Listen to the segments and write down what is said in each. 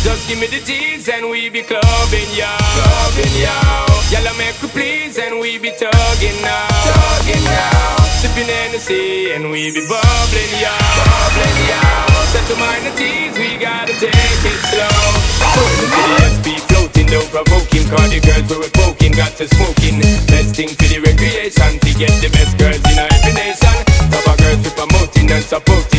Just give me the G's and we be clubbing, yo. Clubbing, yo. Y'all make we please and we be tugging now. Tugging now. Sipping Hennessy and we be bubbling, yo. Bubbling, yo. Set to mind the G's, we gotta take it slow. So the SP floating, don't provoking. Cause the girls we were poking, got to smoking. Best thing for the recreation, to get the best girls in every nation. Proper girls we promoting and supporting,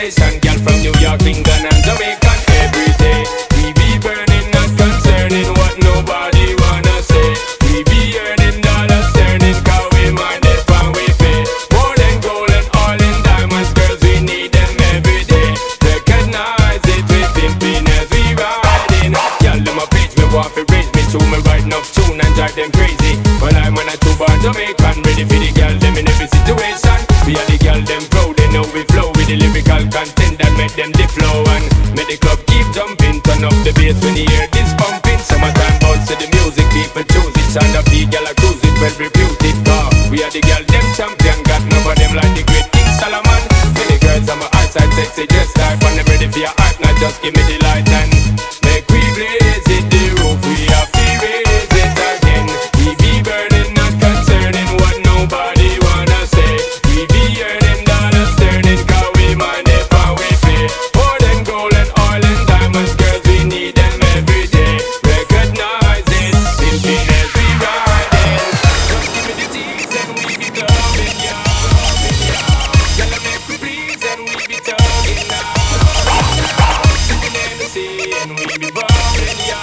invitation. Girl from New York, England and Jamaica every day. We be burning, not concerning what nobody wanna say. We be earning dollars, turning cause we mind it when we pay. More than gold and oil and diamonds, girls we need them every day. Recognize it, we pimping as we riding. Y'all them a preach me, want to raise me to me right enough tune and drive them crazy. But I'm when I two born Jamaican, ready for the jumping. Turn up the bass when you hear this pumping. Summertime bounce to the music, people choose it. Sound of the girl I cruise it, well reputed. Car. We are the girl them champion, got of them like the great King Solomon. Many girls on my eyesight sexy, just type and I'm ready for your art. Now just give me the light and make we blaze We be bubbling, yo.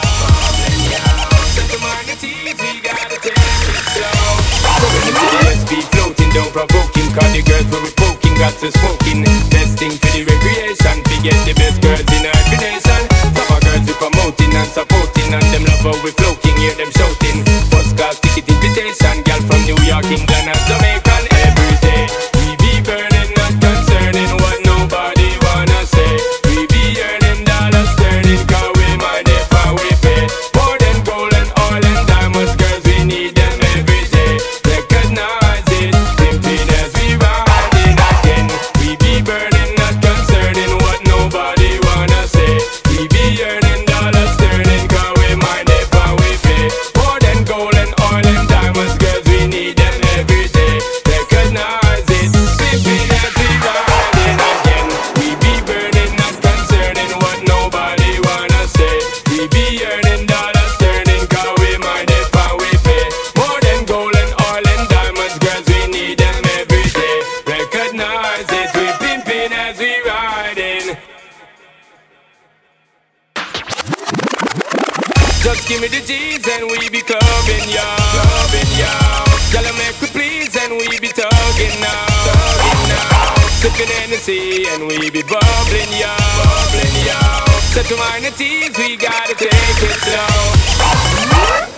Set the gotta take it slow. Be don't the girls got to smoking. Best thing for the recreation, we get the best girls give me the G's and we be clubbing, yo. Clubbing, yo. Y'all make we please and we be tugging now. Tugging now. Sipping Hennessy and we be bubbling, yo. Bubbling, yo. Set to mind the teams, we gotta take it slow.